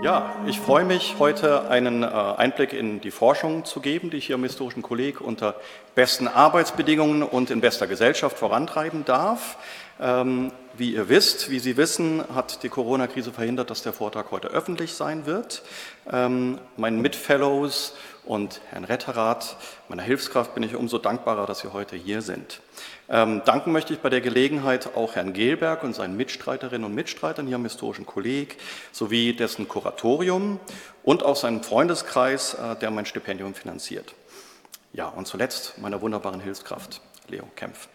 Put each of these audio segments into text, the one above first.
Ja, ich freue mich, heute einen äh, Einblick in die Forschung zu geben, die ich hier im Historischen Kolleg unter besten Arbeitsbedingungen und in bester Gesellschaft vorantreiben darf. Wie ihr wisst, wie Sie wissen, hat die Corona-Krise verhindert, dass der Vortrag heute öffentlich sein wird. Ähm, meinen Mitfellows und Herrn Retterath, meiner Hilfskraft, bin ich umso dankbarer, dass Sie heute hier sind. Ähm, danken möchte ich bei der Gelegenheit auch Herrn Gelberg und seinen Mitstreiterinnen und Mitstreitern hier am Historischen Kolleg sowie dessen Kuratorium und auch seinem Freundeskreis, äh, der mein Stipendium finanziert. Ja, und zuletzt meiner wunderbaren Hilfskraft, Leo Kempf.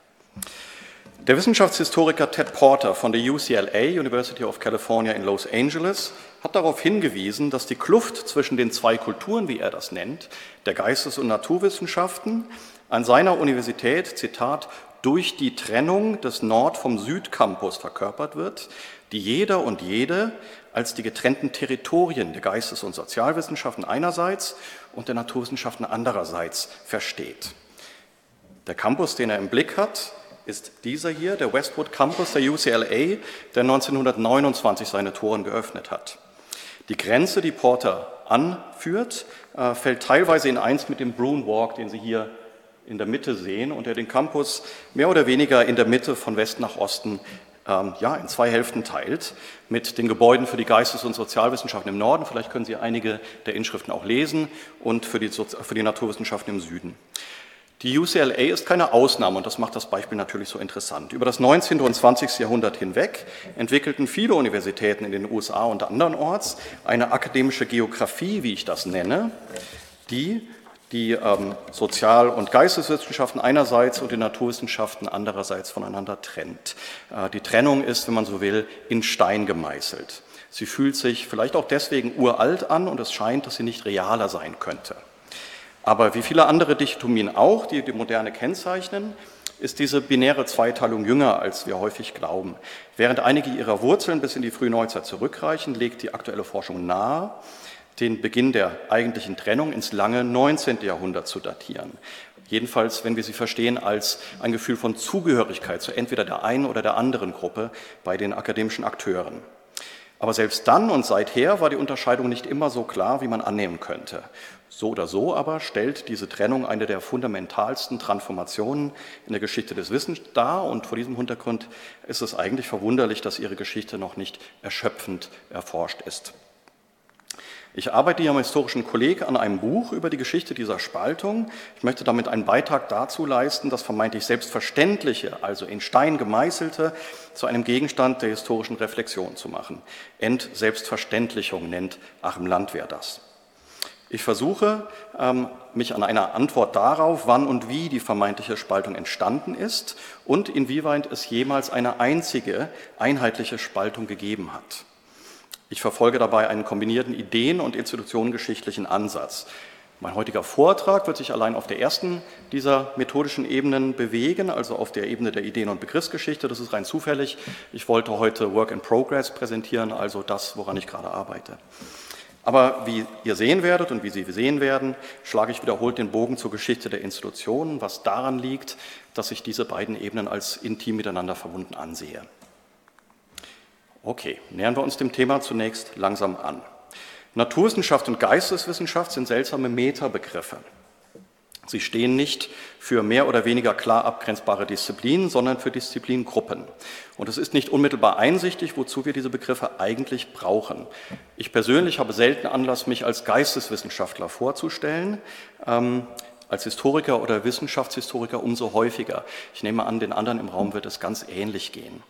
Der Wissenschaftshistoriker Ted Porter von der UCLA, University of California in Los Angeles, hat darauf hingewiesen, dass die Kluft zwischen den zwei Kulturen, wie er das nennt, der Geistes- und Naturwissenschaften, an seiner Universität, Zitat, durch die Trennung des Nord- vom Südcampus verkörpert wird, die jeder und jede als die getrennten Territorien der Geistes- und Sozialwissenschaften einerseits und der Naturwissenschaften andererseits versteht. Der Campus, den er im Blick hat, ist dieser hier, der Westwood Campus der UCLA, der 1929 seine Toren geöffnet hat. Die Grenze, die Porter anführt, äh, fällt teilweise in eins mit dem Bruin Walk, den Sie hier in der Mitte sehen und der den Campus mehr oder weniger in der Mitte von West nach Osten ähm, ja, in zwei Hälften teilt, mit den Gebäuden für die Geistes- und Sozialwissenschaften im Norden, vielleicht können Sie einige der Inschriften auch lesen, und für die, für die Naturwissenschaften im Süden. Die UCLA ist keine Ausnahme und das macht das Beispiel natürlich so interessant. Über das 19. und 20. Jahrhundert hinweg entwickelten viele Universitäten in den USA und andernorts eine akademische Geografie, wie ich das nenne, die die ähm, Sozial- und Geisteswissenschaften einerseits und die Naturwissenschaften andererseits voneinander trennt. Äh, die Trennung ist, wenn man so will, in Stein gemeißelt. Sie fühlt sich vielleicht auch deswegen uralt an und es scheint, dass sie nicht realer sein könnte. Aber wie viele andere Dichotomien auch, die die Moderne kennzeichnen, ist diese binäre Zweiteilung jünger, als wir häufig glauben. Während einige ihrer Wurzeln bis in die frühe Neuzeit zurückreichen, legt die aktuelle Forschung nahe, den Beginn der eigentlichen Trennung ins lange 19. Jahrhundert zu datieren. Jedenfalls, wenn wir sie verstehen, als ein Gefühl von Zugehörigkeit zu entweder der einen oder der anderen Gruppe bei den akademischen Akteuren. Aber selbst dann und seither war die Unterscheidung nicht immer so klar, wie man annehmen könnte. So oder so aber stellt diese Trennung eine der fundamentalsten Transformationen in der Geschichte des Wissens dar und vor diesem Hintergrund ist es eigentlich verwunderlich, dass ihre Geschichte noch nicht erschöpfend erforscht ist. Ich arbeite hier am Historischen Kolleg an einem Buch über die Geschichte dieser Spaltung. Ich möchte damit einen Beitrag dazu leisten, das vermeintlich Selbstverständliche, also in Stein gemeißelte, zu einem Gegenstand der historischen Reflexion zu machen. Entselbstverständlichung nennt Achim Landwehr das. Ich versuche, ähm, mich an einer Antwort darauf, wann und wie die vermeintliche Spaltung entstanden ist und inwieweit es jemals eine einzige einheitliche Spaltung gegeben hat. Ich verfolge dabei einen kombinierten Ideen- und institutionengeschichtlichen Ansatz. Mein heutiger Vortrag wird sich allein auf der ersten dieser methodischen Ebenen bewegen, also auf der Ebene der Ideen- und Begriffsgeschichte. Das ist rein zufällig. Ich wollte heute Work in Progress präsentieren, also das, woran ich gerade arbeite. Aber wie ihr sehen werdet und wie Sie sehen werden, schlage ich wiederholt den Bogen zur Geschichte der Institutionen, was daran liegt, dass ich diese beiden Ebenen als intim miteinander verbunden ansehe. Okay, nähern wir uns dem Thema zunächst langsam an. Naturwissenschaft und Geisteswissenschaft sind seltsame Metabegriffe. Sie stehen nicht für mehr oder weniger klar abgrenzbare Disziplinen, sondern für Disziplingruppen. Und es ist nicht unmittelbar einsichtig, wozu wir diese Begriffe eigentlich brauchen. Ich persönlich habe selten Anlass, mich als Geisteswissenschaftler vorzustellen. Ähm, als Historiker oder Wissenschaftshistoriker umso häufiger. Ich nehme an, den anderen im Raum wird es ganz ähnlich gehen.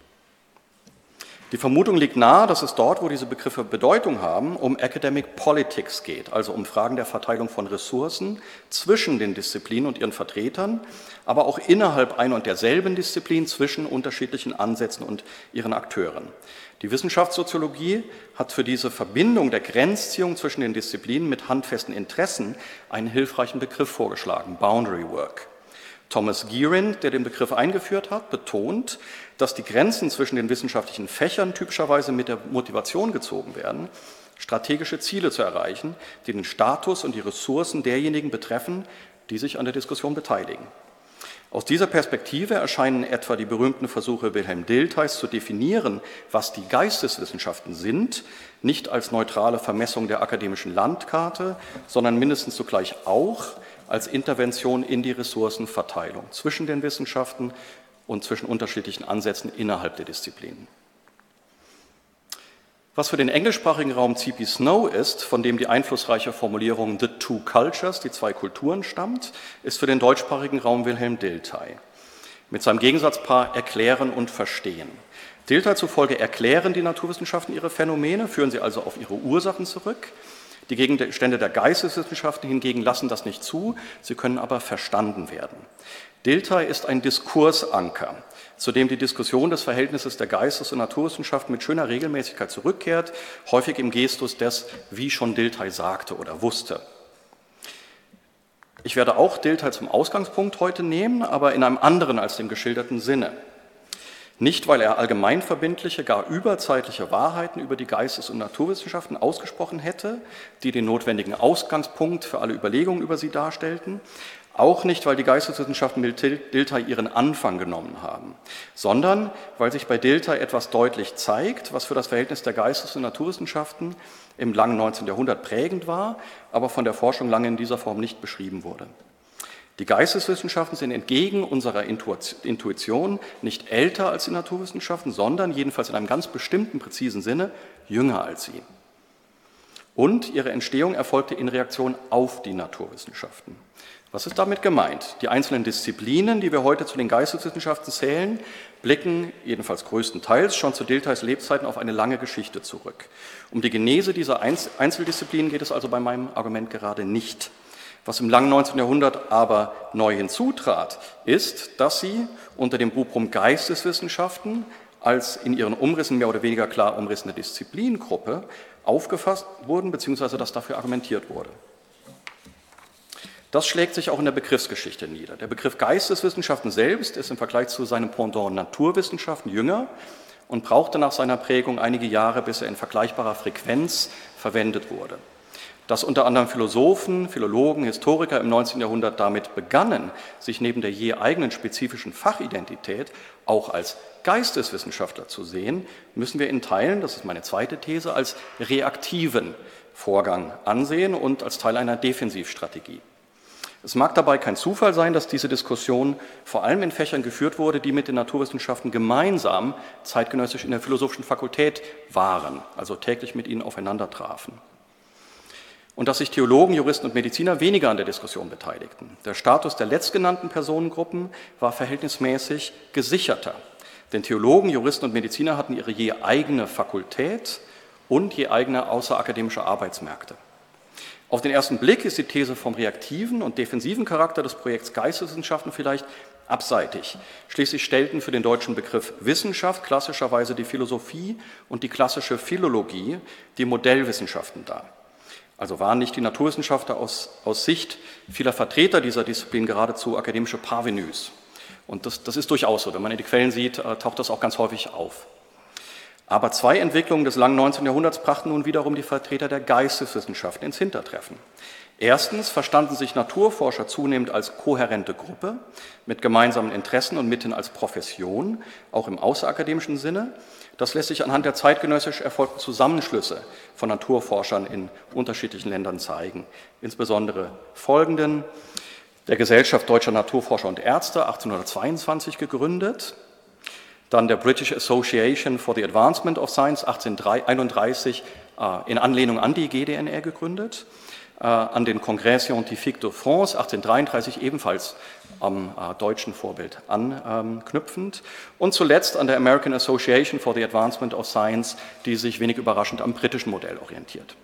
Die Vermutung liegt nahe, dass es dort, wo diese Begriffe Bedeutung haben, um Academic Politics geht, also um Fragen der Verteilung von Ressourcen zwischen den Disziplinen und ihren Vertretern, aber auch innerhalb einer und derselben Disziplin zwischen unterschiedlichen Ansätzen und ihren Akteuren. Die Wissenschaftssoziologie hat für diese Verbindung der Grenzziehung zwischen den Disziplinen mit handfesten Interessen einen hilfreichen Begriff vorgeschlagen, Boundary Work. Thomas Gearin, der den Begriff eingeführt hat, betont, dass die Grenzen zwischen den wissenschaftlichen Fächern typischerweise mit der Motivation gezogen werden, strategische Ziele zu erreichen, die den Status und die Ressourcen derjenigen betreffen, die sich an der Diskussion beteiligen. Aus dieser Perspektive erscheinen etwa die berühmten Versuche Wilhelm Diltheis zu definieren, was die Geisteswissenschaften sind, nicht als neutrale Vermessung der akademischen Landkarte, sondern mindestens zugleich auch als Intervention in die Ressourcenverteilung zwischen den Wissenschaften und zwischen unterschiedlichen Ansätzen innerhalb der Disziplinen. Was für den englischsprachigen Raum C.P. Snow ist, von dem die einflussreiche Formulierung The Two Cultures, die zwei Kulturen stammt, ist für den deutschsprachigen Raum Wilhelm Dilthey. Mit seinem Gegensatzpaar Erklären und Verstehen. Dilthey zufolge erklären die Naturwissenschaften ihre Phänomene, führen sie also auf ihre Ursachen zurück. Die Gegenstände der Geisteswissenschaften hingegen lassen das nicht zu, sie können aber verstanden werden. Dilthey ist ein Diskursanker zu dem die Diskussion des Verhältnisses der Geistes- und Naturwissenschaften mit schöner Regelmäßigkeit zurückkehrt, häufig im Gestus des, wie schon Dilthey sagte oder wusste. Ich werde auch Dilthey zum Ausgangspunkt heute nehmen, aber in einem anderen als dem geschilderten Sinne. Nicht, weil er allgemeinverbindliche, gar überzeitliche Wahrheiten über die Geistes- und Naturwissenschaften ausgesprochen hätte, die den notwendigen Ausgangspunkt für alle Überlegungen über sie darstellten, auch nicht, weil die Geisteswissenschaften mit Dilthey ihren Anfang genommen haben, sondern weil sich bei Dilthey etwas deutlich zeigt, was für das Verhältnis der Geistes- und Naturwissenschaften im langen 19. Jahrhundert prägend war, aber von der Forschung lange in dieser Form nicht beschrieben wurde. Die Geisteswissenschaften sind entgegen unserer Intuition nicht älter als die Naturwissenschaften, sondern jedenfalls in einem ganz bestimmten, präzisen Sinne jünger als sie. Und ihre Entstehung erfolgte in Reaktion auf die Naturwissenschaften. Was ist damit gemeint? Die einzelnen Disziplinen, die wir heute zu den Geisteswissenschaften zählen, blicken jedenfalls größtenteils schon zu Diltheis Lebzeiten auf eine lange Geschichte zurück. Um die Genese dieser Einzeldisziplinen geht es also bei meinem Argument gerade nicht. Was im langen 19. Jahrhundert aber neu hinzutrat, ist, dass sie unter dem Rubrum Geisteswissenschaften als in ihren Umrissen mehr oder weniger klar umrissene Disziplingruppe aufgefasst wurden, beziehungsweise dass dafür argumentiert wurde. Das schlägt sich auch in der Begriffsgeschichte nieder. Der Begriff Geisteswissenschaften selbst ist im Vergleich zu seinem Pendant Naturwissenschaften jünger und brauchte nach seiner Prägung einige Jahre, bis er in vergleichbarer Frequenz verwendet wurde. Dass unter anderem Philosophen, Philologen, Historiker im 19. Jahrhundert damit begannen, sich neben der je eigenen spezifischen Fachidentität auch als Geisteswissenschaftler zu sehen, müssen wir in Teilen, das ist meine zweite These, als reaktiven Vorgang ansehen und als Teil einer Defensivstrategie. Es mag dabei kein Zufall sein, dass diese Diskussion vor allem in Fächern geführt wurde, die mit den Naturwissenschaften gemeinsam zeitgenössisch in der philosophischen Fakultät waren, also täglich mit ihnen aufeinander trafen. Und dass sich Theologen, Juristen und Mediziner weniger an der Diskussion beteiligten. Der Status der letztgenannten Personengruppen war verhältnismäßig gesicherter. Denn Theologen, Juristen und Mediziner hatten ihre je eigene Fakultät und je eigene außerakademische Arbeitsmärkte. Auf den ersten Blick ist die These vom reaktiven und defensiven Charakter des Projekts Geisteswissenschaften vielleicht abseitig. Schließlich stellten für den deutschen Begriff Wissenschaft klassischerweise die Philosophie und die klassische Philologie die Modellwissenschaften dar. Also waren nicht die Naturwissenschaftler aus, aus Sicht vieler Vertreter dieser Disziplin geradezu akademische Parvenus. Und das, das ist durchaus so. Wenn man in die Quellen sieht, äh, taucht das auch ganz häufig auf. Aber zwei Entwicklungen des langen 19. Jahrhunderts brachten nun wiederum die Vertreter der Geisteswissenschaften ins Hintertreffen. Erstens verstanden sich Naturforscher zunehmend als kohärente Gruppe mit gemeinsamen Interessen und mitten als Profession, auch im außerakademischen Sinne. Das lässt sich anhand der zeitgenössisch erfolgten Zusammenschlüsse von Naturforschern in unterschiedlichen Ländern zeigen. Insbesondere folgenden. Der Gesellschaft Deutscher Naturforscher und Ärzte 1822 gegründet, dann der British Association for the Advancement of Science 1831 äh, in Anlehnung an die GDNR gegründet, äh, an den Congrès Scientifique de France 1833 ebenfalls am äh, deutschen Vorbild anknüpfend. Und zuletzt an der American Association for the Advancement of Science, die sich wenig überraschend am britischen Modell orientiert.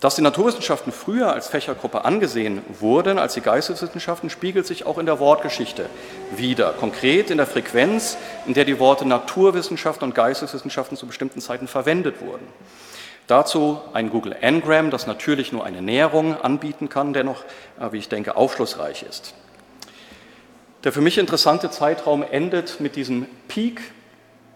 Dass die Naturwissenschaften früher als Fächergruppe angesehen wurden als die Geisteswissenschaften, spiegelt sich auch in der Wortgeschichte wider. Konkret in der Frequenz, in der die Worte Naturwissenschaften und Geisteswissenschaften zu bestimmten Zeiten verwendet wurden. Dazu ein Google Ngram, das natürlich nur eine Näherung anbieten kann, dennoch, äh, wie ich denke, aufschlussreich ist. Der für mich interessante Zeitraum endet mit diesem Peak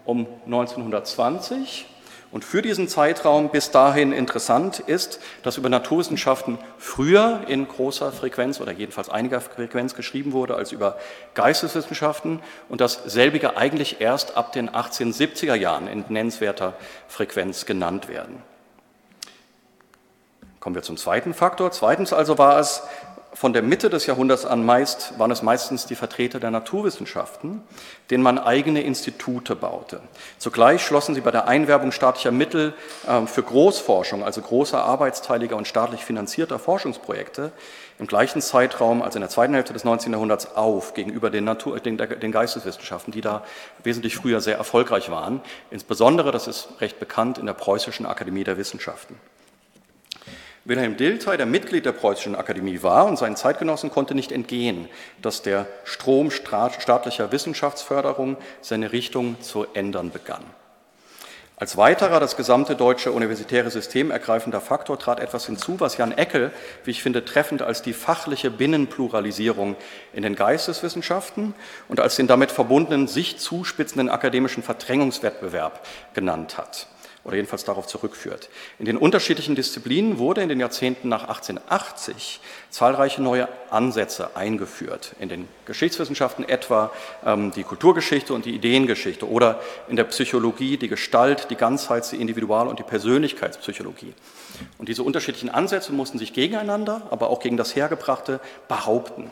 um 1920 und für diesen Zeitraum bis dahin interessant ist, dass über Naturwissenschaften früher in großer Frequenz oder jedenfalls einiger Frequenz geschrieben wurde als über Geisteswissenschaften und dass selbige eigentlich erst ab den 1870er Jahren in nennenswerter Frequenz genannt werden. Kommen wir zum zweiten Faktor. Zweitens also war es von der Mitte des Jahrhunderts an meist, waren es meistens die Vertreter der Naturwissenschaften, denen man eigene Institute baute. Zugleich schlossen sie bei der Einwerbung staatlicher Mittel ähm, für Großforschung, also großer arbeitsteiliger und staatlich finanzierter Forschungsprojekte, im gleichen Zeitraum, also in der zweiten Hälfte des 19. Jahrhunderts, auf gegenüber den, Natur, den, den Geisteswissenschaften, die da wesentlich früher sehr erfolgreich waren. Insbesondere, das ist recht bekannt, in der Preußischen Akademie der Wissenschaften. Wilhelm Dilthey, der Mitglied der Preußischen Akademie war und seinen Zeitgenossen konnte nicht entgehen, dass der Strom staatlicher Wissenschaftsförderung seine Richtung zu ändern begann. Als weiterer das gesamte deutsche universitäre System ergreifender Faktor trat etwas hinzu, was Jan Eckel, wie ich finde, treffend als die fachliche Binnenpluralisierung in den Geisteswissenschaften und als den damit verbundenen sich zuspitzenden akademischen Verdrängungswettbewerb genannt hat oder jedenfalls darauf zurückführt. In den unterschiedlichen Disziplinen wurde in den Jahrzehnten nach 1880 zahlreiche neue Ansätze eingeführt. In den Geschichtswissenschaften etwa ähm, die Kulturgeschichte und die Ideengeschichte oder in der Psychologie die Gestalt, die Ganzheits-, die Individual- und die Persönlichkeitspsychologie. Und diese unterschiedlichen Ansätze mussten sich gegeneinander, aber auch gegen das Hergebrachte behaupten.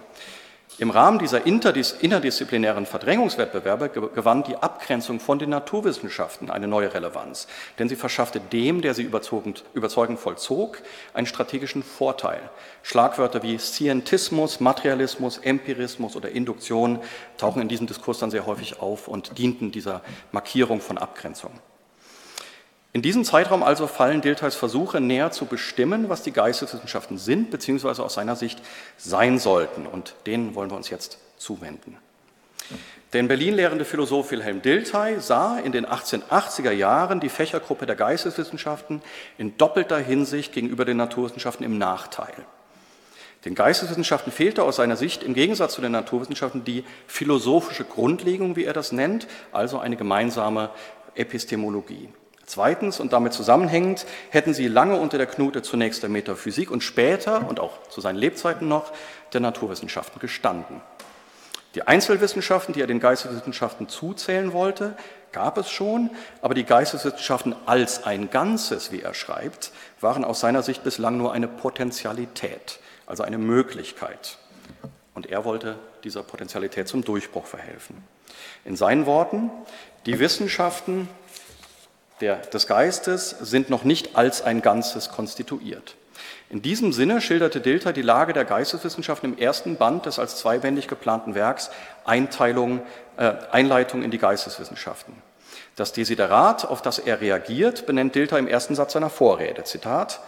Im Rahmen dieser interdisziplinären Verdrängungswettbewerbe gewann die Abgrenzung von den Naturwissenschaften eine neue Relevanz, denn sie verschaffte dem, der sie überzeugend, vollzog, einen strategischen Vorteil. Schlagwörter wie Scientismus, Materialismus, Empirismus oder Induktion tauchen in diesem Diskurs dann sehr häufig auf und dienten dieser Markierung von Abgrenzung. In diesem Zeitraum also fallen Diltheis Versuche näher zu bestimmen, was die Geisteswissenschaften sind, beziehungsweise aus seiner Sicht sein sollten. Und denen wollen wir uns jetzt zuwenden. Der in Berlin lehrende Philosoph Wilhelm Dilthey sah in den 1880er Jahren die Fächergruppe der Geisteswissenschaften in doppelter Hinsicht gegenüber den Naturwissenschaften im Nachteil. Den Geisteswissenschaften fehlte aus seiner Sicht im Gegensatz zu den Naturwissenschaften die philosophische Grundlegung, wie er das nennt, also eine gemeinsame Epistemologie. Zweitens und damit zusammenhängend hätten sie lange unter der Knute zunächst der Metaphysik und später und auch zu seinen Lebzeiten noch der Naturwissenschaften gestanden. Die Einzelwissenschaften, die er den Geisteswissenschaften zuzählen wollte, gab es schon, aber die Geisteswissenschaften als ein Ganzes, wie er schreibt, waren aus seiner Sicht bislang nur eine Potentialität, also eine Möglichkeit. Und er wollte dieser Potentialität zum Durchbruch verhelfen. In seinen Worten, die Wissenschaften der, des Geistes sind noch nicht als ein Ganzes konstituiert. In diesem Sinne schilderte Dilter die Lage der Geisteswissenschaften im ersten Band des als zweibändig geplanten Werks Einteilung, äh, Einleitung in die Geisteswissenschaften. Das Desiderat, auf das er reagiert, benennt Dilter im ersten Satz seiner Vorrede. Zitat: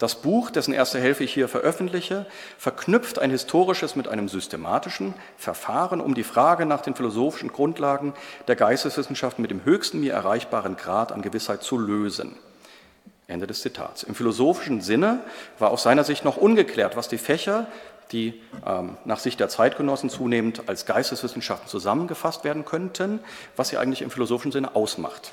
das Buch, dessen erste Hälfte ich hier veröffentliche, verknüpft ein historisches mit einem systematischen Verfahren, um die Frage nach den philosophischen Grundlagen der Geisteswissenschaften mit dem höchsten mir erreichbaren Grad an Gewissheit zu lösen. Ende des Zitats. Im philosophischen Sinne war aus seiner Sicht noch ungeklärt, was die Fächer, die ähm, nach Sicht der Zeitgenossen zunehmend als Geisteswissenschaften zusammengefasst werden könnten, was sie eigentlich im philosophischen Sinne ausmacht.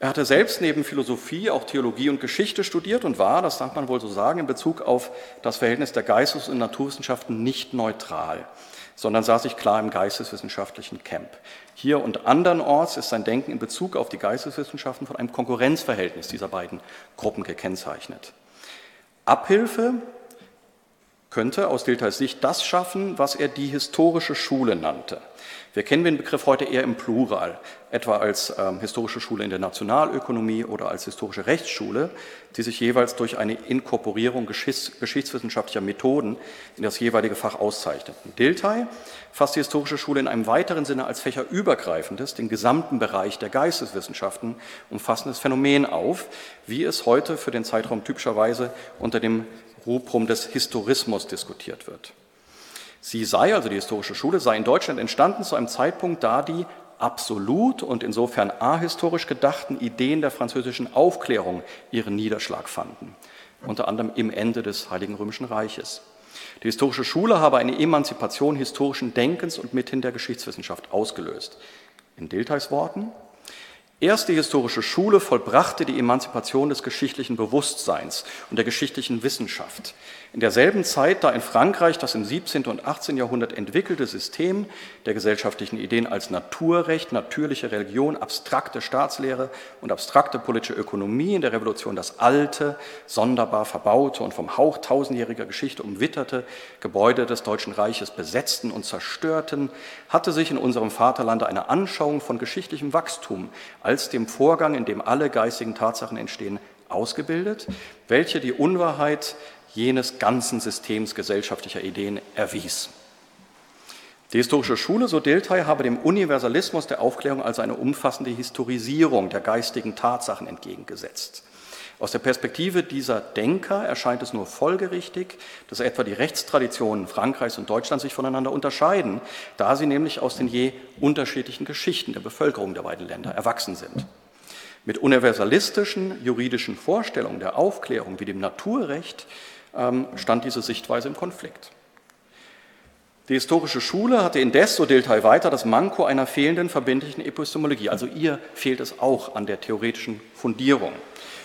Er hatte selbst neben Philosophie auch Theologie und Geschichte studiert und war, das darf man wohl so sagen, in Bezug auf das Verhältnis der Geistes- und Naturwissenschaften nicht neutral, sondern sah sich klar im geisteswissenschaftlichen Camp. Hier und andernorts ist sein Denken in Bezug auf die Geisteswissenschaften von einem Konkurrenzverhältnis dieser beiden Gruppen gekennzeichnet. Abhilfe könnte aus Dilthey's Sicht das schaffen, was er die historische Schule nannte. Wir kennen den Begriff heute eher im Plural, etwa als ähm, historische Schule in der Nationalökonomie oder als historische Rechtsschule, die sich jeweils durch eine Inkorporierung geschichts geschichtswissenschaftlicher Methoden in das jeweilige Fach auszeichneten. Dilthey fasst die historische Schule in einem weiteren Sinne als fächerübergreifendes, den gesamten Bereich der Geisteswissenschaften umfassendes Phänomen auf, wie es heute für den Zeitraum typischerweise unter dem Rubrum des Historismus diskutiert wird. Sie sei, also die historische Schule, sei in Deutschland entstanden zu einem Zeitpunkt, da die absolut und insofern ahistorisch gedachten Ideen der französischen Aufklärung ihren Niederschlag fanden, unter anderem im Ende des Heiligen Römischen Reiches. Die historische Schule habe eine Emanzipation historischen Denkens und mithin der Geschichtswissenschaft ausgelöst. In Diltheis Worten, Erst die historische Schule vollbrachte die Emanzipation des geschichtlichen Bewusstseins und der geschichtlichen Wissenschaft. In derselben Zeit, da in Frankreich das im 17. und 18. Jahrhundert entwickelte System der gesellschaftlichen Ideen als Naturrecht, natürliche Religion, abstrakte Staatslehre und abstrakte politische Ökonomie in der Revolution das alte, sonderbar verbaute und vom Hauch tausendjähriger Geschichte umwitterte Gebäude des Deutschen Reiches besetzten und zerstörten, hatte sich in unserem Vaterlande eine Anschauung von geschichtlichem Wachstum als dem Vorgang, in dem alle geistigen Tatsachen entstehen, ausgebildet, welche die Unwahrheit jenes ganzen Systems gesellschaftlicher Ideen erwies. Die historische Schule, so Dilthey, habe dem Universalismus der Aufklärung also eine umfassende Historisierung der geistigen Tatsachen entgegengesetzt. Aus der Perspektive dieser Denker erscheint es nur folgerichtig, dass etwa die Rechtstraditionen Frankreichs und Deutschlands sich voneinander unterscheiden, da sie nämlich aus den je unterschiedlichen Geschichten der Bevölkerung der beiden Länder erwachsen sind. Mit universalistischen juridischen Vorstellungen der Aufklärung wie dem Naturrecht stand diese Sichtweise im Konflikt. Die historische Schule hatte indes, so Dilthey weiter, das Manko einer fehlenden verbindlichen Epistemologie. Also ihr fehlt es auch an der theoretischen Fundierung.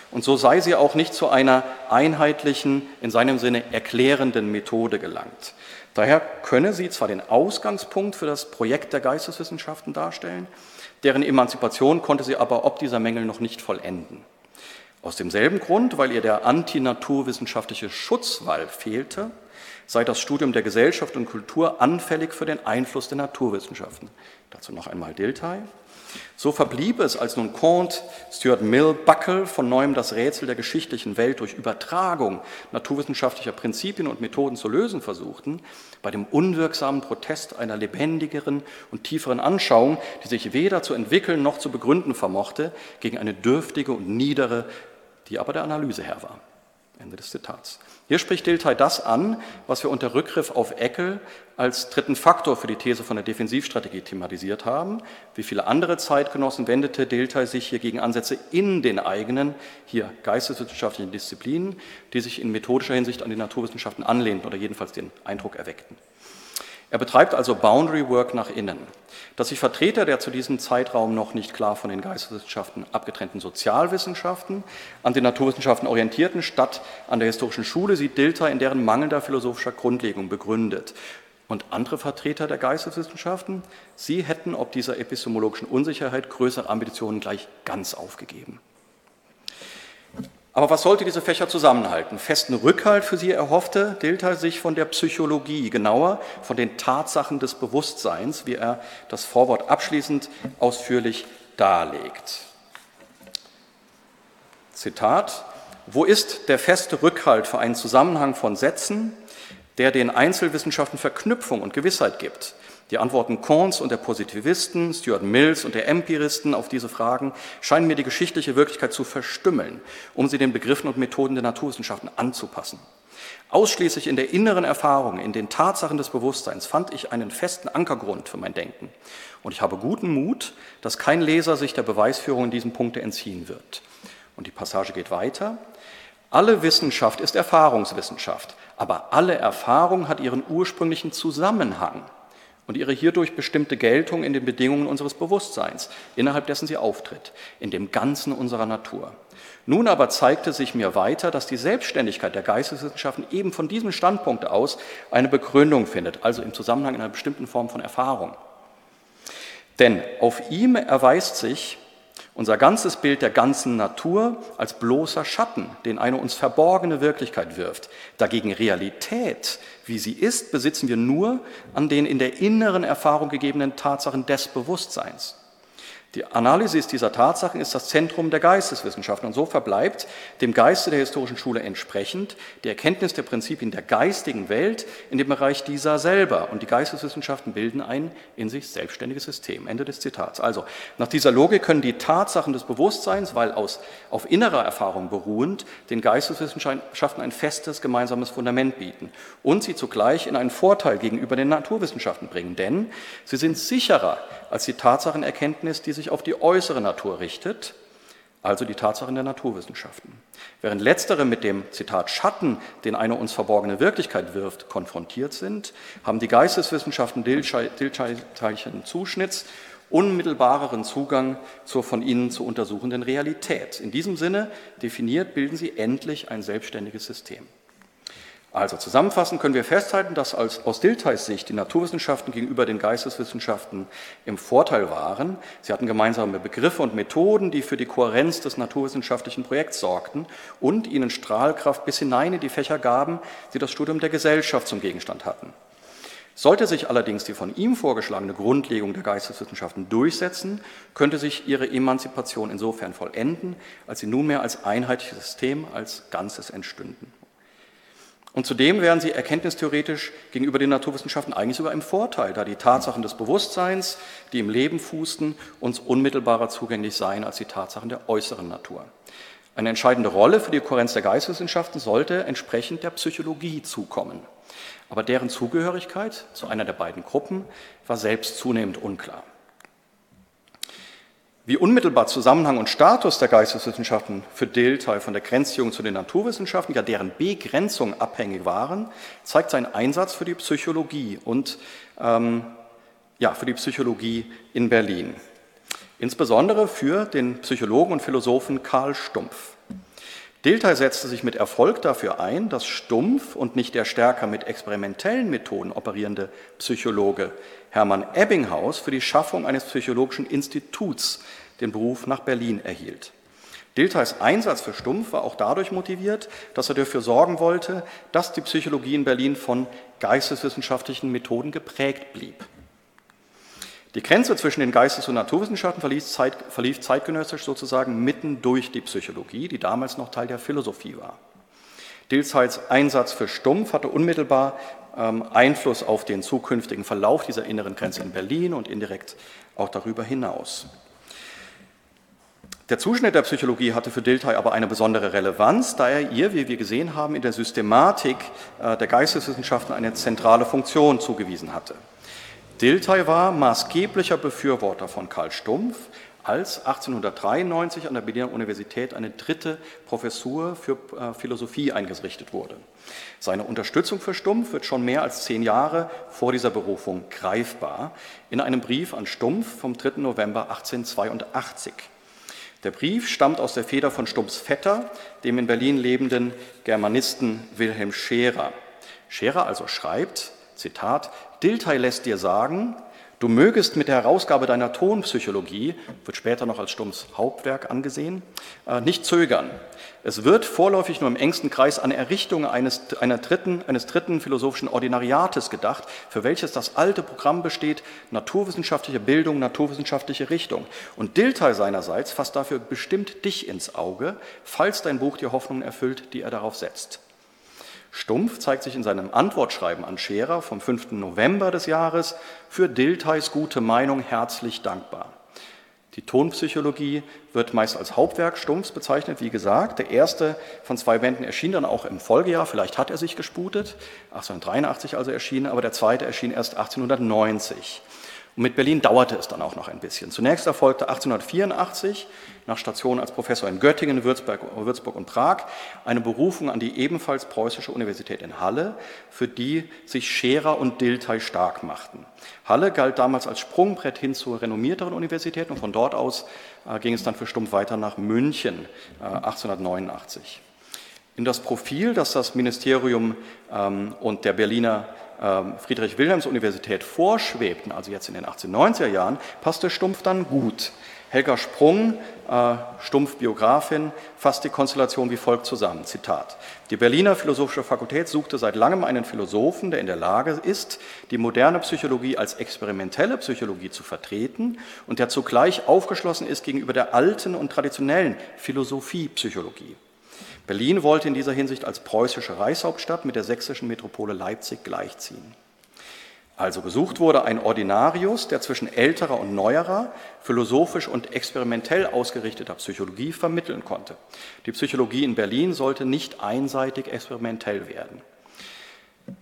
Und so sei sie auch nicht zu einer einheitlichen, in seinem Sinne erklärenden Methode gelangt. Daher könne sie zwar den Ausgangspunkt für das Projekt der Geisteswissenschaften darstellen, deren Emanzipation konnte sie aber ob dieser Mängel noch nicht vollenden. Aus demselben Grund, weil ihr der antinaturwissenschaftliche Schutzwall fehlte, sei das Studium der Gesellschaft und Kultur anfällig für den Einfluss der Naturwissenschaften. Dazu noch einmal Dilthey. So verblieb es, als nun Comte, Stuart Mill, Buckle von neuem das Rätsel der geschichtlichen Welt durch Übertragung naturwissenschaftlicher Prinzipien und Methoden zu lösen versuchten, bei dem unwirksamen Protest einer lebendigeren und tieferen Anschauung, die sich weder zu entwickeln noch zu begründen vermochte, gegen eine dürftige und niedere die aber der Analyse her war. Ende des Zitats. Hier spricht Dilthey das an, was wir unter Rückgriff auf Eckel als dritten Faktor für die These von der Defensivstrategie thematisiert haben. Wie viele andere Zeitgenossen wendete Dilthey sich hier gegen Ansätze in den eigenen, hier geisteswissenschaftlichen Disziplinen, die sich in methodischer Hinsicht an die Naturwissenschaften anlehnten oder jedenfalls den Eindruck erweckten. Er betreibt also Boundary Work nach innen. Dass sich Vertreter der zu diesem Zeitraum noch nicht klar von den Geisteswissenschaften abgetrennten Sozialwissenschaften an den Naturwissenschaften orientierten, statt an der historischen Schule, sieht Dilthey in deren mangelnder philosophischer Grundlegung begründet. Und andere Vertreter der Geisteswissenschaften, sie hätten ob dieser epistemologischen Unsicherheit größere Ambitionen gleich ganz aufgegeben. Aber was sollte diese Fächer zusammenhalten? Festen Rückhalt für sie erhoffte Dilthey sich von der Psychologie, genauer von den Tatsachen des Bewusstseins, wie er das Vorwort abschließend ausführlich darlegt. Zitat, wo ist der feste Rückhalt für einen Zusammenhang von Sätzen, der den Einzelwissenschaften Verknüpfung und Gewissheit gibt? Die Antworten Kants und der Positivisten, Stuart Mills und der Empiristen auf diese Fragen scheinen mir die geschichtliche Wirklichkeit zu verstümmeln, um sie den Begriffen und Methoden der Naturwissenschaften anzupassen. Ausschließlich in der inneren Erfahrung, in den Tatsachen des Bewusstseins fand ich einen festen Ankergrund für mein Denken. Und ich habe guten Mut, dass kein Leser sich der Beweisführung in diesem Punkt entziehen wird. Und die Passage geht weiter. Alle Wissenschaft ist Erfahrungswissenschaft, aber alle Erfahrung hat ihren ursprünglichen Zusammenhang und ihre hierdurch bestimmte Geltung in den Bedingungen unseres Bewusstseins, innerhalb dessen sie auftritt, in dem Ganzen unserer Natur. Nun aber zeigte sich mir weiter, dass die Selbstständigkeit der Geisteswissenschaften eben von diesem Standpunkt aus eine Begründung findet, also im Zusammenhang in einer bestimmten Form von Erfahrung. Denn auf ihm erweist sich, unser ganzes Bild der ganzen Natur als bloßer Schatten, den eine uns verborgene Wirklichkeit wirft. Dagegen Realität, wie sie ist, besitzen wir nur an den in der inneren Erfahrung gegebenen Tatsachen des Bewusstseins. Die Analysis dieser Tatsachen ist das Zentrum der Geisteswissenschaften und so verbleibt dem Geiste der historischen Schule entsprechend die Erkenntnis der Prinzipien der geistigen Welt in dem Bereich dieser selber. Und die Geisteswissenschaften bilden ein in sich selbstständiges System. Ende des Zitats. Also nach dieser Logik können die Tatsachen des Bewusstseins, weil aus, auf innerer Erfahrung beruhend, den Geisteswissenschaften ein festes gemeinsames Fundament bieten und sie zugleich in einen Vorteil gegenüber den Naturwissenschaften bringen. Denn sie sind sicherer als die Tatsachenerkenntnis, die sich sich auf die äußere Natur richtet, also die Tatsachen der Naturwissenschaften. Während letztere mit dem Zitat Schatten, den eine uns verborgene Wirklichkeit wirft, konfrontiert sind, haben die Geisteswissenschaften Dillteilchen Zuschnitts unmittelbareren Zugang zur von ihnen zu untersuchenden Realität. In diesem Sinne definiert bilden sie endlich ein selbstständiges System. Also zusammenfassend können wir festhalten, dass als, aus Diltheis Sicht die Naturwissenschaften gegenüber den Geisteswissenschaften im Vorteil waren. Sie hatten gemeinsame Begriffe und Methoden, die für die Kohärenz des naturwissenschaftlichen Projekts sorgten und ihnen Strahlkraft bis hinein in die Fächer gaben, die das Studium der Gesellschaft zum Gegenstand hatten. Sollte sich allerdings die von ihm vorgeschlagene Grundlegung der Geisteswissenschaften durchsetzen, könnte sich ihre Emanzipation insofern vollenden, als sie nunmehr als einheitliches System, als Ganzes entstünden. Und zudem wären sie erkenntnistheoretisch gegenüber den Naturwissenschaften eigentlich sogar im Vorteil, da die Tatsachen des Bewusstseins, die im Leben fußten, uns unmittelbarer zugänglich seien als die Tatsachen der äußeren Natur. Eine entscheidende Rolle für die Kohärenz der Geisteswissenschaften sollte entsprechend der Psychologie zukommen. Aber deren Zugehörigkeit zu einer der beiden Gruppen war selbst zunehmend unklar. Wie unmittelbar Zusammenhang und Status der Geisteswissenschaften für Dilthey von der Grenzziehung zu den Naturwissenschaften, ja deren Begrenzung abhängig waren, zeigt sein Einsatz für die Psychologie und ähm, ja, für die Psychologie in Berlin. Insbesondere für den Psychologen und Philosophen Karl Stumpf. Dilthey setzte sich mit Erfolg dafür ein, dass Stumpf und nicht der stärker mit experimentellen Methoden operierende Psychologe Hermann Ebbinghaus für die Schaffung eines psychologischen Instituts den Beruf nach Berlin erhielt. Diltheis Einsatz für Stumpf war auch dadurch motiviert, dass er dafür sorgen wollte, dass die Psychologie in Berlin von geisteswissenschaftlichen Methoden geprägt blieb. Die Grenze zwischen den Geistes- und Naturwissenschaften verlief, zeit, verlief zeitgenössisch sozusagen mitten durch die Psychologie, die damals noch Teil der Philosophie war. Diltheis Einsatz für Stumpf hatte unmittelbar ähm, Einfluss auf den zukünftigen Verlauf dieser inneren Grenze in Berlin und indirekt auch darüber hinaus. Der Zuschnitt der Psychologie hatte für Dilthey aber eine besondere Relevanz, da er ihr, wie wir gesehen haben, in der Systematik äh, der Geisteswissenschaften eine zentrale Funktion zugewiesen hatte. Dilthey war maßgeblicher Befürworter von Karl Stumpf, als 1893 an der Berliner Universität eine dritte Professur für äh, Philosophie eingerichtet wurde. Seine Unterstützung für Stumpf wird schon mehr als zehn Jahre vor dieser Berufung greifbar in einem Brief an Stumpf vom 3. November 1882. Der Brief stammt aus der Feder von Stumpfs Vetter, dem in Berlin lebenden Germanisten Wilhelm Scherer. Scherer also schreibt, Zitat, Dilthey lässt dir sagen, Du mögest mit der Herausgabe deiner Tonpsychologie, wird später noch als Stumms Hauptwerk angesehen, äh, nicht zögern. Es wird vorläufig nur im engsten Kreis an Errichtung eines, einer dritten, eines dritten philosophischen Ordinariates gedacht, für welches das alte Programm besteht, naturwissenschaftliche Bildung, naturwissenschaftliche Richtung. Und Dilthey seinerseits fasst dafür bestimmt dich ins Auge, falls dein Buch die Hoffnungen erfüllt, die er darauf setzt. Stumpf zeigt sich in seinem Antwortschreiben an Scherer vom 5. November des Jahres für Diltheis gute Meinung herzlich dankbar. Die Tonpsychologie wird meist als Hauptwerk Stumpfs bezeichnet, wie gesagt. Der erste von zwei Bänden erschien dann auch im Folgejahr, vielleicht hat er sich gesputet, 1883 also erschienen, aber der zweite erschien erst 1890. Und mit Berlin dauerte es dann auch noch ein bisschen. Zunächst erfolgte 1884 nach Station als Professor in Göttingen, Würzburg, Würzburg und Prag eine Berufung an die ebenfalls preußische Universität in Halle, für die sich Scherer und Dilthey stark machten. Halle galt damals als Sprungbrett hin zur renommierteren Universität und von dort aus äh, ging es dann für Stumpf weiter nach München äh, 1889. In das Profil, das das Ministerium ähm, und der Berliner Friedrich-Wilhelms-Universität vorschwebten, also jetzt in den 1890er Jahren, passte Stumpf dann gut. Helga Sprung, äh, Stumpf-Biografin, fasst die Konstellation wie folgt zusammen. Zitat. Die Berliner Philosophische Fakultät suchte seit langem einen Philosophen, der in der Lage ist, die moderne Psychologie als experimentelle Psychologie zu vertreten und der zugleich aufgeschlossen ist gegenüber der alten und traditionellen Philosophie-Psychologie. Berlin wollte in dieser Hinsicht als preußische Reichshauptstadt mit der sächsischen Metropole Leipzig gleichziehen. Also gesucht wurde ein Ordinarius, der zwischen älterer und neuerer, philosophisch und experimentell ausgerichteter Psychologie vermitteln konnte. Die Psychologie in Berlin sollte nicht einseitig experimentell werden.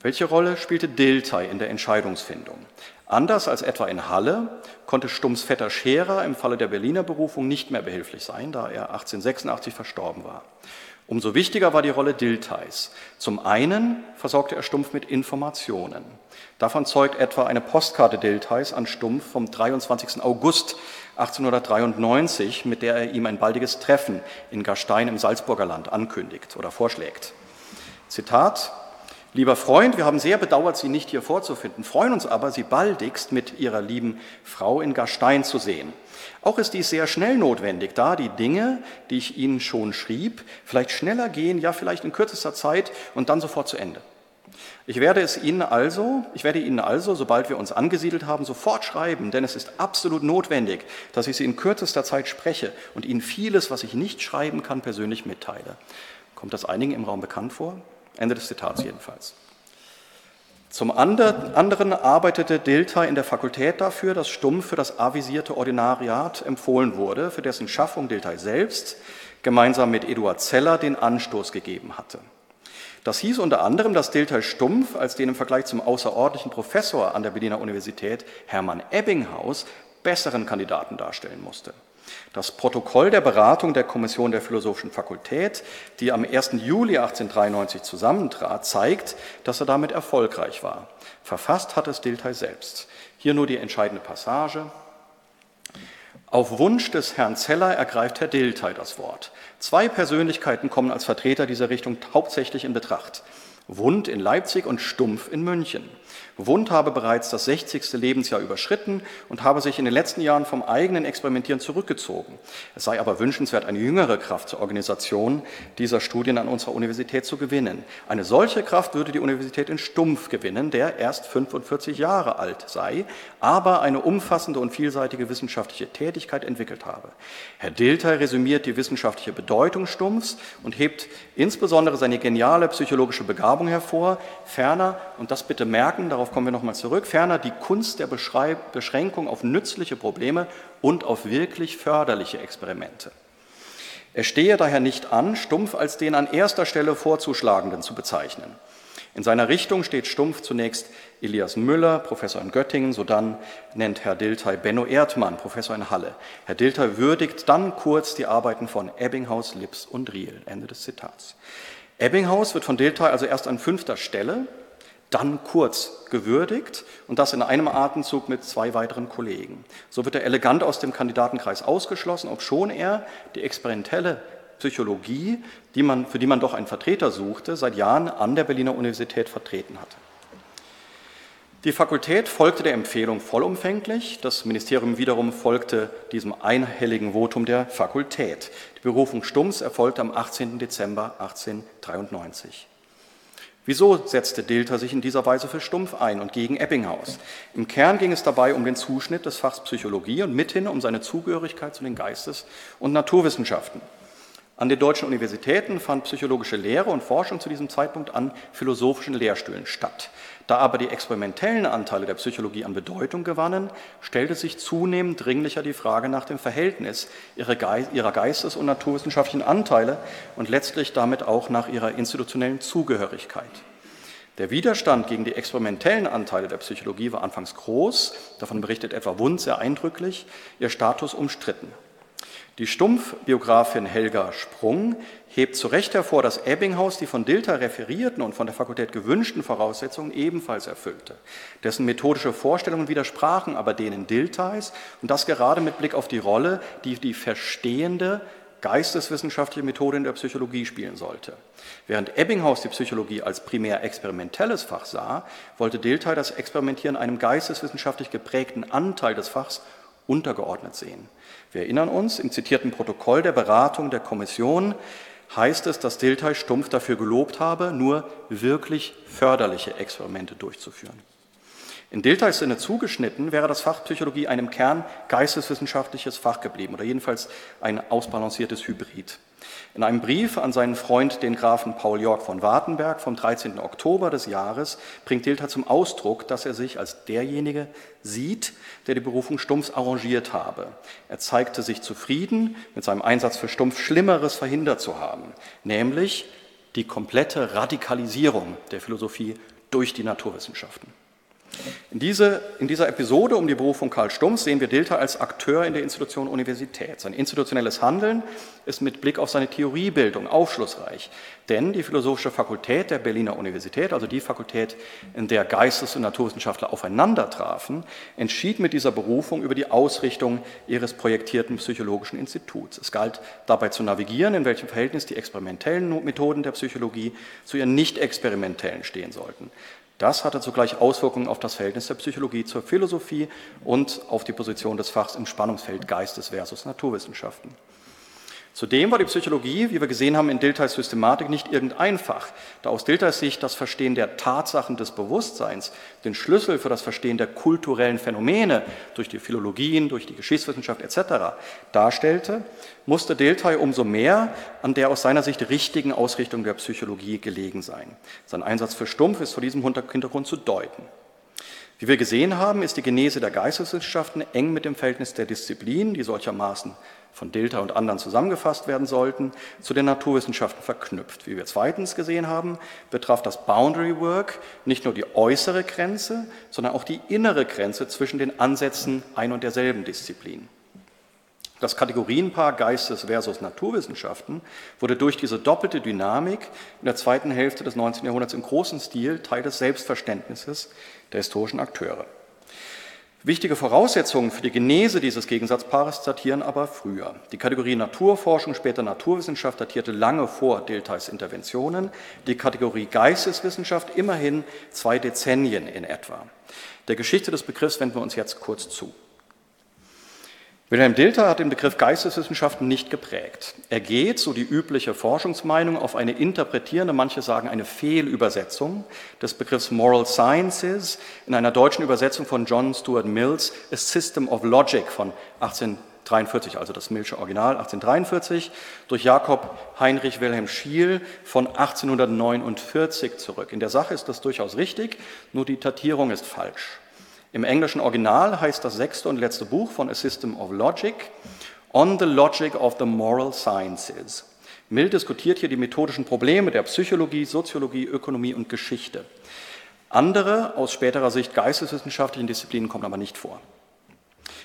Welche Rolle spielte Dilthey in der Entscheidungsfindung? Anders als etwa in Halle konnte Stumms Vetter Scherer im Falle der Berliner Berufung nicht mehr behilflich sein, da er 1886 verstorben war. Umso wichtiger war die Rolle Diltheis. Zum einen versorgte er Stumpf mit Informationen. Davon zeugt etwa eine Postkarte Diltheis an Stumpf vom 23. August 1893, mit der er ihm ein baldiges Treffen in Gastein im Salzburger Land ankündigt oder vorschlägt. Zitat Lieber Freund, wir haben sehr bedauert, Sie nicht hier vorzufinden, freuen uns aber, Sie baldigst mit Ihrer lieben Frau in Gastein zu sehen. Auch ist dies sehr schnell notwendig, da die Dinge, die ich Ihnen schon schrieb, vielleicht schneller gehen, ja vielleicht in kürzester Zeit und dann sofort zu Ende. Ich werde es Ihnen also, ich werde Ihnen also, sobald wir uns angesiedelt haben, sofort schreiben, denn es ist absolut notwendig, dass ich Sie in kürzester Zeit spreche und Ihnen vieles, was ich nicht schreiben kann, persönlich mitteile. Kommt das einigen im Raum bekannt vor? Ende des Zitats jedenfalls. Zum anderen arbeitete Dilthey in der Fakultät dafür, dass Stumm für das avisierte Ordinariat empfohlen wurde, für dessen Schaffung Dilthey selbst gemeinsam mit Eduard Zeller den Anstoß gegeben hatte. Das hieß unter anderem, dass Dilthey Stumpf als den im Vergleich zum außerordentlichen Professor an der Berliner Universität Hermann Ebbinghaus besseren Kandidaten darstellen musste. Das Protokoll der Beratung der Kommission der Philosophischen Fakultät, die am 1. Juli 1893 zusammentrat, zeigt, dass er damit erfolgreich war. Verfasst hat es Dilthey selbst. Hier nur die entscheidende Passage. Auf Wunsch des Herrn Zeller ergreift Herr Dilthey das Wort. Zwei Persönlichkeiten kommen als Vertreter dieser Richtung hauptsächlich in Betracht. Wund in Leipzig und Stumpf in München. Wund habe bereits das 60. Lebensjahr überschritten und habe sich in den letzten Jahren vom eigenen Experimentieren zurückgezogen. Es sei aber wünschenswert, eine jüngere Kraft zur Organisation dieser Studien an unserer Universität zu gewinnen. Eine solche Kraft würde die Universität in Stumpf gewinnen, der erst 45 Jahre alt sei, aber eine umfassende und vielseitige wissenschaftliche Tätigkeit entwickelt habe. Herr Dilter resümiert die wissenschaftliche Bedeutung Stumpfs und hebt insbesondere seine geniale psychologische Begabung hervor. Ferner, und das bitte merken, darauf kommen wir nochmal zurück, ferner die Kunst der Beschränkung auf nützliche Probleme und auf wirklich förderliche Experimente. Es stehe daher nicht an, Stumpf als den an erster Stelle vorzuschlagenden zu bezeichnen. In seiner Richtung steht Stumpf zunächst Elias Müller, Professor in Göttingen, sodann nennt Herr Dilthey Benno Erdmann, Professor in Halle. Herr Dilthey würdigt dann kurz die Arbeiten von Ebbinghaus, Lips und Riel. Ende des Zitats. Ebbinghaus wird von Dilthey also erst an fünfter Stelle, dann kurz gewürdigt und das in einem Atemzug mit zwei weiteren Kollegen. So wird er elegant aus dem Kandidatenkreis ausgeschlossen, obschon er die experimentelle Psychologie, die man, für die man doch einen Vertreter suchte, seit Jahren an der Berliner Universität vertreten hatte. Die Fakultät folgte der Empfehlung vollumfänglich, das Ministerium wiederum folgte diesem einhelligen Votum der Fakultät. Die Berufung Stumms erfolgte am 18. Dezember 1893. Wieso setzte Dilter sich in dieser Weise für Stumpf ein und gegen Ebbinghaus? Im Kern ging es dabei um den Zuschnitt des Fachs Psychologie und mithin um seine Zugehörigkeit zu den Geistes- und Naturwissenschaften. An den deutschen Universitäten fand psychologische Lehre und Forschung zu diesem Zeitpunkt an philosophischen Lehrstühlen statt. Da aber die experimentellen Anteile der Psychologie an Bedeutung gewannen, stellte sich zunehmend dringlicher die Frage nach dem Verhältnis ihrer geistes- und naturwissenschaftlichen Anteile und letztlich damit auch nach ihrer institutionellen Zugehörigkeit. Der Widerstand gegen die experimentellen Anteile der Psychologie war anfangs groß, davon berichtet etwa Wund sehr eindrücklich, ihr Status umstritten. Die Stumpf-Biografin Helga Sprung hebt zu Recht hervor, dass Ebbinghaus die von Dilter referierten und von der Fakultät gewünschten Voraussetzungen ebenfalls erfüllte. Dessen methodische Vorstellungen widersprachen aber denen Diltheis und das gerade mit Blick auf die Rolle, die die verstehende geisteswissenschaftliche Methode in der Psychologie spielen sollte. Während Ebbinghaus die Psychologie als primär experimentelles Fach sah, wollte Dilthey das Experimentieren einem geisteswissenschaftlich geprägten Anteil des Fachs untergeordnet sehen. Wir erinnern uns, im zitierten Protokoll der Beratung der Kommission heißt es, dass Dilthey Stumpf dafür gelobt habe, nur wirklich förderliche Experimente durchzuführen. In Diltheys Sinne zugeschnitten wäre das Fach Psychologie einem Kern geisteswissenschaftliches Fach geblieben oder jedenfalls ein ausbalanciertes Hybrid. In einem Brief an seinen Freund, den Grafen Paul Jörg von Wartenberg vom 13. Oktober des Jahres, bringt Dilthey zum Ausdruck, dass er sich als derjenige sieht, der die Berufung Stumpfs arrangiert habe. Er zeigte sich zufrieden mit seinem Einsatz für Stumpf Schlimmeres verhindert zu haben, nämlich die komplette Radikalisierung der Philosophie durch die Naturwissenschaften. In, diese, in, dieser Episode um die Berufung Karl Stumpfs sehen wir Dilthey als Akteur in der Institution Universität. Sein institutionelles Handeln ist mit Blick auf seine Theoriebildung aufschlussreich, denn die Philosophische Fakultät der Berliner Universität, also die Fakultät, in der Geistes- und Naturwissenschaftler aufeinander trafen, entschied mit dieser Berufung über die Ausrichtung ihres projektierten psychologischen Instituts. Es galt dabei zu navigieren, in welchem Verhältnis die experimentellen Methoden der Psychologie zu ihren nicht experimentellen stehen sollten. Das hatte zugleich Auswirkungen auf das Verhältnis der Psychologie zur Philosophie und auf die Position des Fachs im Spannungsfeld Geistes versus Naturwissenschaften. Zudem war die Psychologie, wie wir gesehen haben, in Diltheys Systematik nicht irgendein Fach, da aus Diltheys Sicht das Verstehen der Tatsachen des Bewusstseins den Schlüssel für das Verstehen der kulturellen Phänomene durch die Philologien, durch die Geschichtswissenschaft etc. darstellte, musste Dilthey umso mehr an der aus seiner Sicht richtigen Ausrichtung der Psychologie gelegen sein. Sein Einsatz für Stumpf ist vor diesem Hintergrund zu deuten. Wie wir gesehen haben, ist die Genese der Geisteswissenschaften eng mit dem Verhältnis der Disziplinen, die solchermaßen von Dilthey und anderen zusammengefasst werden sollten, zu den Naturwissenschaften verknüpft. Wie wir zweitens gesehen haben, betraf das Boundary Work nicht nur die äußere Grenze, sondern auch die innere Grenze zwischen den Ansätzen ein und derselben Disziplin. Das Kategorienpaar Geistes versus Naturwissenschaften wurde durch diese doppelte Dynamik in der zweiten Hälfte des 19. Jahrhunderts im großen Stil Teil des Selbstverständnisses der historischen Akteure. Wichtige Voraussetzungen für die Genese dieses Gegensatzpaares datieren aber früher. Die Kategorie Naturforschung, später Naturwissenschaft datierte lange vor Diltheys Interventionen, die Kategorie Geisteswissenschaft immerhin zwei Dezennien in etwa. Der Geschichte des Begriffs wenden wir uns jetzt kurz zu. Wilhelm Dilter hat den Begriff Geisteswissenschaften nicht geprägt. Er geht, so die übliche Forschungsmeinung, auf eine interpretierende, manche sagen eine Fehlübersetzung des Begriffs Moral Sciences in einer deutschen Übersetzung von John Stuart Mills, A System of Logic von 1843, also das Millsche Original 1843, durch Jakob Heinrich Wilhelm Schiel von 1849 zurück. In der Sache ist das durchaus richtig, nur die Datierung ist falsch. Im englischen Original heißt das sechste und letzte Buch von A System of Logic On the Logic of the Moral Sciences. Mill diskutiert hier die methodischen Probleme der Psychologie, Soziologie, Ökonomie und Geschichte. Andere, aus späterer Sicht geisteswissenschaftlichen Disziplinen kommen aber nicht vor.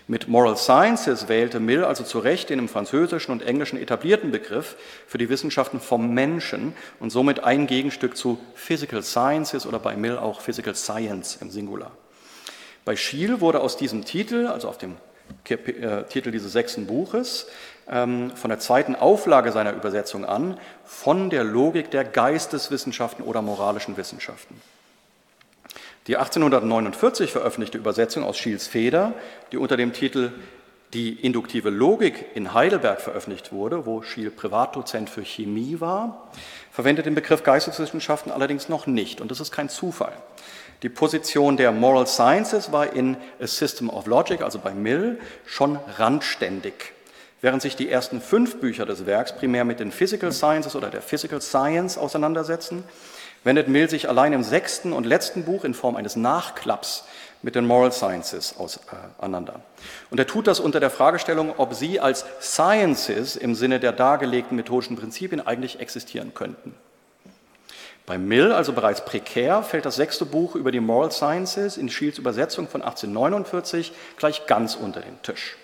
Mit Moral Sciences wählte Mill also zu Recht den im Französischen und Englischen etablierten Begriff für die Wissenschaften vom Menschen und somit ein Gegenstück zu Physical Sciences oder bei Mill auch Physical Science im Singular. Bei Schiel wurde aus diesem Titel, also auf dem äh, Titel dieses sechsten Buches, ähm, von der zweiten Auflage seiner Übersetzung an, von der Logik der Geisteswissenschaften oder moralischen Wissenschaften. Die 1849 veröffentlichte Übersetzung aus Schiels Feder, die unter dem Titel Die induktive Logik in Heidelberg veröffentlicht wurde, wo Schiel Privatdozent für Chemie war, verwendet den Begriff Geisteswissenschaften allerdings noch nicht. Und das ist kein Zufall. Die Position der Moral Sciences war in A System of Logic, also bei Mill, schon randständig. Während sich die ersten fünf Bücher des Werks primär mit den Physical Sciences oder der Physical Science auseinandersetzen, wendet Mill sich allein im sechsten und letzten Buch in Form eines Nachklapps mit den Moral Sciences auseinander. Äh, und er tut das unter der Fragestellung, ob sie als Sciences im Sinne der dargelegten methodischen Prinzipien eigentlich existieren könnten. Bei Mill, also bereits prekär, fällt das sechste Buch über die Moral Sciences in Schiels Übersetzung von 1849 gleich ganz unter den Tisch.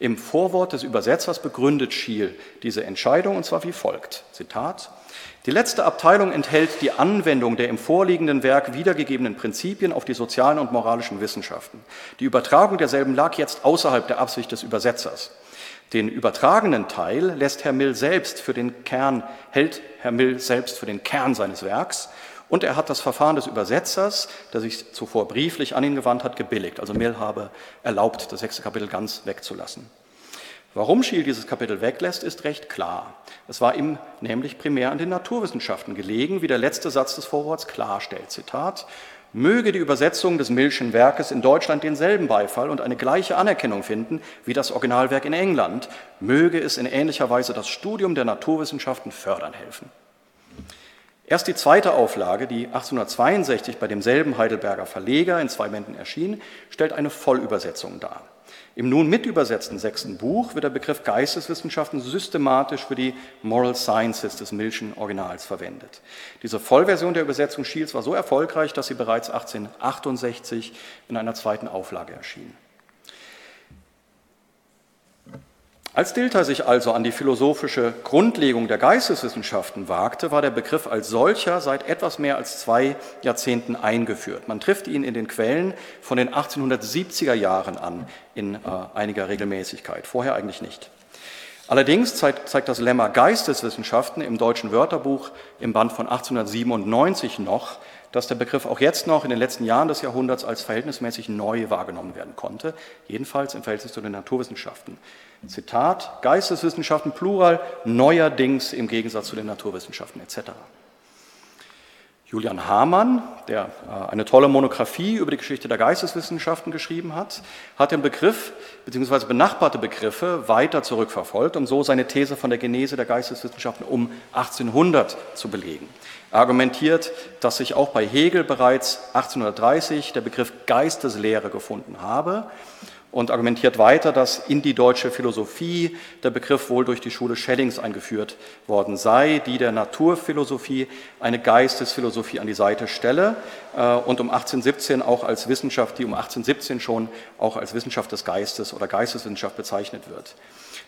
Im Vorwort des Übersetzers begründet Schiel diese Entscheidung und zwar wie folgt: Zitat. Die letzte Abteilung enthält die Anwendung der im vorliegenden Werk wiedergegebenen Prinzipien auf die sozialen und moralischen Wissenschaften. Die Übertragung derselben lag jetzt außerhalb der Absicht des Übersetzers. Den übertragenen Teil lässt Herr Mill selbst für den Kern, hält Herr Mill selbst für den Kern seines Werks Und er hat das Verfahren des Übersetzers, der sich zuvor brieflich an ihn gewandt hat, gebilligt. Also Mill habe erlaubt, das sechste Kapitel ganz wegzulassen. Warum Schiel dieses Kapitel weglässt, ist recht klar. Es war ihm nämlich primär an den Naturwissenschaften gelegen, wie der letzte Satz des Vorworts klarstellt. Zitat, möge die Übersetzung des Millschen Werkes in Deutschland denselben Beifall und eine gleiche Anerkennung finden wie das Originalwerk in England, möge es in ähnlicher Weise das Studium der Naturwissenschaften fördern helfen. Erst die zweite Auflage, die 1862 bei demselben Heidelberger Verleger in zwei Bänden erschien, stellt eine Vollübersetzung dar. Im nun mitübersetzten sechsten Buch wird der Begriff Geisteswissenschaften systematisch für die Moral Sciences des Milchen Originals verwendet. Diese Vollversion der Übersetzung Schiels war so erfolgreich, dass sie bereits 1868 in einer zweiten Auflage erschien. Als Dilthey sich also an die philosophische Grundlegung der Geisteswissenschaften wagte, war der Begriff als solcher seit etwas mehr als zwei Jahrzehnten eingeführt. Man trifft ihn in den Quellen von den 1870er Jahren an in äh, einiger Regelmäßigkeit, vorher eigentlich nicht. Allerdings zeigt, zeigt das Lemma Geisteswissenschaften im deutschen Wörterbuch im Band von 1897 noch, dass der Begriff auch jetzt noch in den letzten Jahren des Jahrhunderts als verhältnismäßig neu wahrgenommen werden konnte, jedenfalls im Verhältnis zu den Naturwissenschaften. Zitat, Geisteswissenschaften plural, neuerdings im Gegensatz zu den Naturwissenschaften etc. Julian Hamann, der äh, eine tolle Monographie über die Geschichte der Geisteswissenschaften geschrieben hat, hat den Begriff bzw. benachbarte Begriffe weiter zurückverfolgt, um so seine These von der Genese der Geisteswissenschaften um 1800 zu belegen. Er argumentiert, dass sich auch bei Hegel bereits 1830 der Begriff Geisteslehre gefunden habe und argumentiert weiter, dass in die deutsche Philosophie der Begriff wohl durch die Schule Schellings eingeführt worden sei, die der Naturphilosophie eine Geistesphilosophie an die Seite stelle äh, und um 1817 auch als Wissenschaft, die um 1817 schon auch als Wissenschaft des Geistes oder Geisteswissenschaft bezeichnet wird.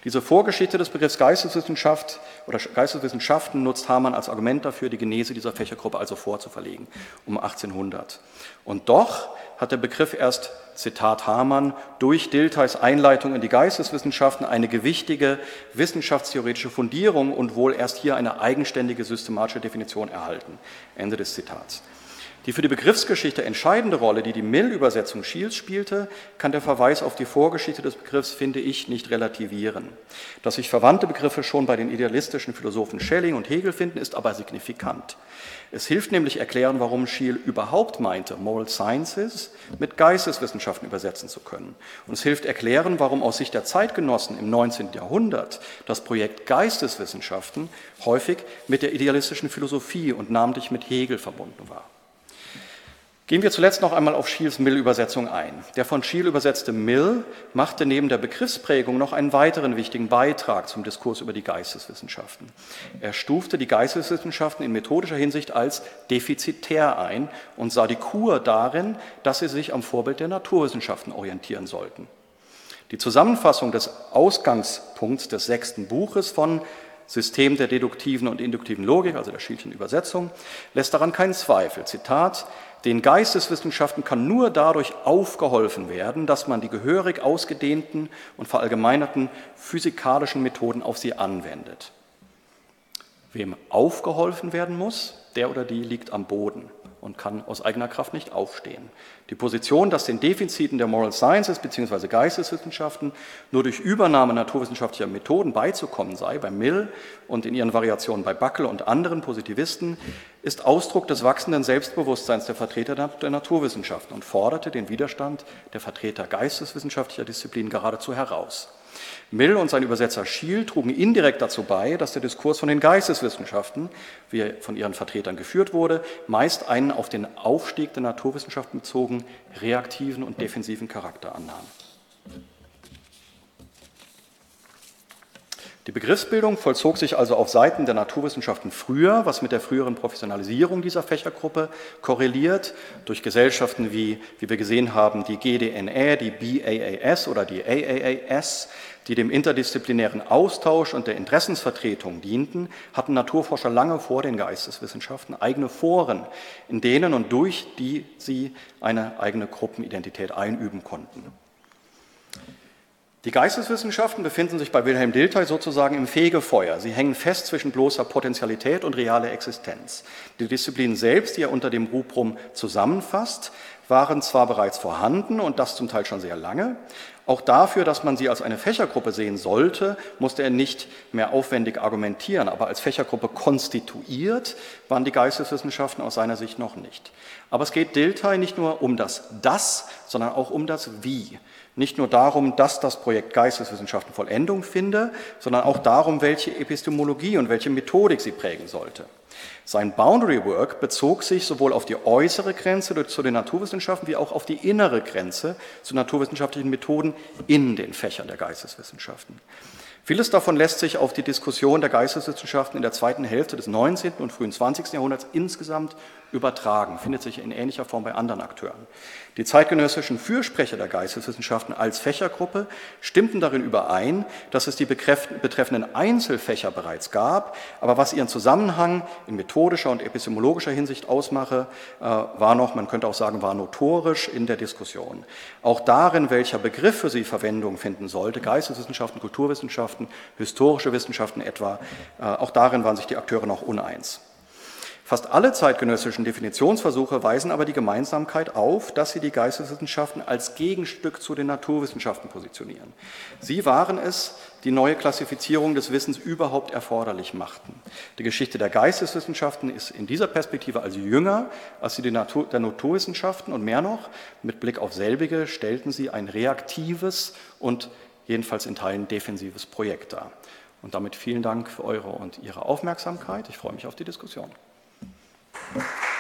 Diese Vorgeschichte des Begriffs Geisteswissenschaft oder Geisteswissenschaften nutzt Hamann als Argument dafür, die Genese dieser Fächergruppe also vorzuverlegen, um 1800. Und doch hat der Begriff erst, Zitat Hamann, durch Diltheis Einleitung in die Geisteswissenschaften eine gewichtige wissenschaftstheoretische Fundierung und wohl erst hier eine eigenständige systematische Definition erhalten. Ende des Zitats. Die für die Begriffsgeschichte entscheidende Rolle, die die Mill-Übersetzung Schiels spielte, kann der Verweis auf die Vorgeschichte des Begriffs, finde ich, nicht relativieren. Dass sich verwandte Begriffe schon bei den idealistischen Philosophen Schelling und Hegel finden, ist aber signifikant. Es hilft nämlich erklären, warum Schiel überhaupt meinte, Moral Sciences mit Geisteswissenschaften übersetzen zu können. Und es hilft erklären, warum aus Sicht der Zeitgenossen im 19. Jahrhundert das Projekt Geisteswissenschaften häufig mit der idealistischen Philosophie und namentlich mit Hegel verbunden war. Gehen wir zuletzt noch einmal auf Schiels Mill-Übersetzung ein. Der von Schiel übersetzte Mill machte neben der Begriffsprägung noch einen weiteren wichtigen Beitrag zum Diskurs über die Geisteswissenschaften. Er stufte die Geisteswissenschaften in methodischer Hinsicht als defizitär ein und sah die Kur darin, dass sie sich am Vorbild der Naturwissenschaften orientieren sollten. Die Zusammenfassung des Ausgangspunkts des sechsten Buches von System der deduktiven und induktiven Logik, also der Schielchen Übersetzung, lässt daran keinen Zweifel. Zitat, den Geisteswissenschaften kann nur dadurch aufgeholfen werden, dass man die gehörig ausgedehnten und verallgemeinerten physikalischen Methoden auf sie anwendet. Wem aufgeholfen werden muss, der oder die liegt am Boden und kann aus eigener Kraft nicht aufstehen. Die Position, dass den Defiziten der Moral Sciences bzw. Geisteswissenschaften nur durch Übernahme naturwissenschaftlicher Methoden beizukommen sei, bei Mill und in ihren Variationen bei Buckle und anderen Positivisten, ist Ausdruck des wachsenden Selbstbewusstseins der Vertreter der Naturwissenschaften und forderte den Widerstand der Vertreter geisteswissenschaftlicher Disziplinen geradezu heraus. Mill und sein Übersetzer Schiel trugen indirekt dazu bei, dass der Diskurs von den Geisteswissenschaften, wie er von ihren Vertretern geführt wurde, meist einen auf den Aufstieg der Naturwissenschaften bezogen reaktiven und defensiven Charakter annahm. Die Begriffsbildung vollzog sich also auf Seiten der Naturwissenschaften früher, was mit der früheren Professionalisierung dieser Fächergruppe korreliert, durch Gesellschaften wie, wie wir gesehen haben, die GDNE, die BAAS oder die AAAS, die dem interdisziplinären Austausch und der Interessensvertretung dienten, hatten Naturforscher lange vor den Geisteswissenschaften eigene Foren, in denen und durch die sie eine eigene Gruppenidentität einüben konnten. Die Geisteswissenschaften befinden sich bei Wilhelm Dilthey sozusagen im Fegefeuer. Sie hängen fest zwischen bloßer Potentialität und realer Existenz. Die Disziplinen selbst, die er unter dem Rubrum zusammenfasst, waren zwar bereits vorhanden und das zum Teil schon sehr lange. Auch dafür, dass man sie als eine Fächergruppe sehen sollte, musste er nicht mehr aufwendig argumentieren. Aber als Fächergruppe konstituiert waren die Geisteswissenschaften aus seiner Sicht noch nicht. Aber es geht Dilthey nicht nur um das Das, sondern auch um das Wie. Nicht nur darum, dass das Projekt Geisteswissenschaften Vollendung finde, sondern auch darum, welche Epistemologie und welche Methodik sie prägen sollte. Sein Boundary Work bezog sich sowohl auf die äußere Grenze zu den Naturwissenschaften wie auch auf die innere Grenze zu naturwissenschaftlichen Methoden in den Fächern der Geisteswissenschaften. Vieles davon lässt sich auf die Diskussion der Geisteswissenschaften in der zweiten Hälfte des 19. und frühen 20. Jahrhunderts insgesamt übertragen, findet sich in ähnlicher Form bei anderen Akteuren. Die zeitgenössischen Fürsprecher der Geisteswissenschaften als Fächergruppe stimmten darin überein, dass es die betreffenden Einzelfächer bereits gab, aber was ihren Zusammenhang in methodischer und epistemologischer Hinsicht ausmache, äh, war noch, man könnte auch sagen, war notorisch in der Diskussion. Auch darin, welcher Begriff für sie Verwendung finden sollte, Geisteswissenschaften, Kulturwissenschaften, historische Wissenschaften etwa, äh, auch darin waren sich die Akteure noch uneins. Fast alle zeitgenössischen Definitionsversuche weisen aber die Gemeinsamkeit auf, dass sie die Geisteswissenschaften als Gegenstück zu den Naturwissenschaften positionieren. Sie waren es, die neue Klassifizierung des Wissens überhaupt erforderlich machten. Die Geschichte der Geisteswissenschaften ist in dieser Perspektive also jünger als die der, Natur, der Naturwissenschaften und mehr noch, mit Blick auf selbige stellten sie ein reaktives und jedenfalls in Teilen defensives Projekt dar. Und damit vielen Dank für eure und Ihre Aufmerksamkeit. Ich freue mich auf die Diskussion. Thank you.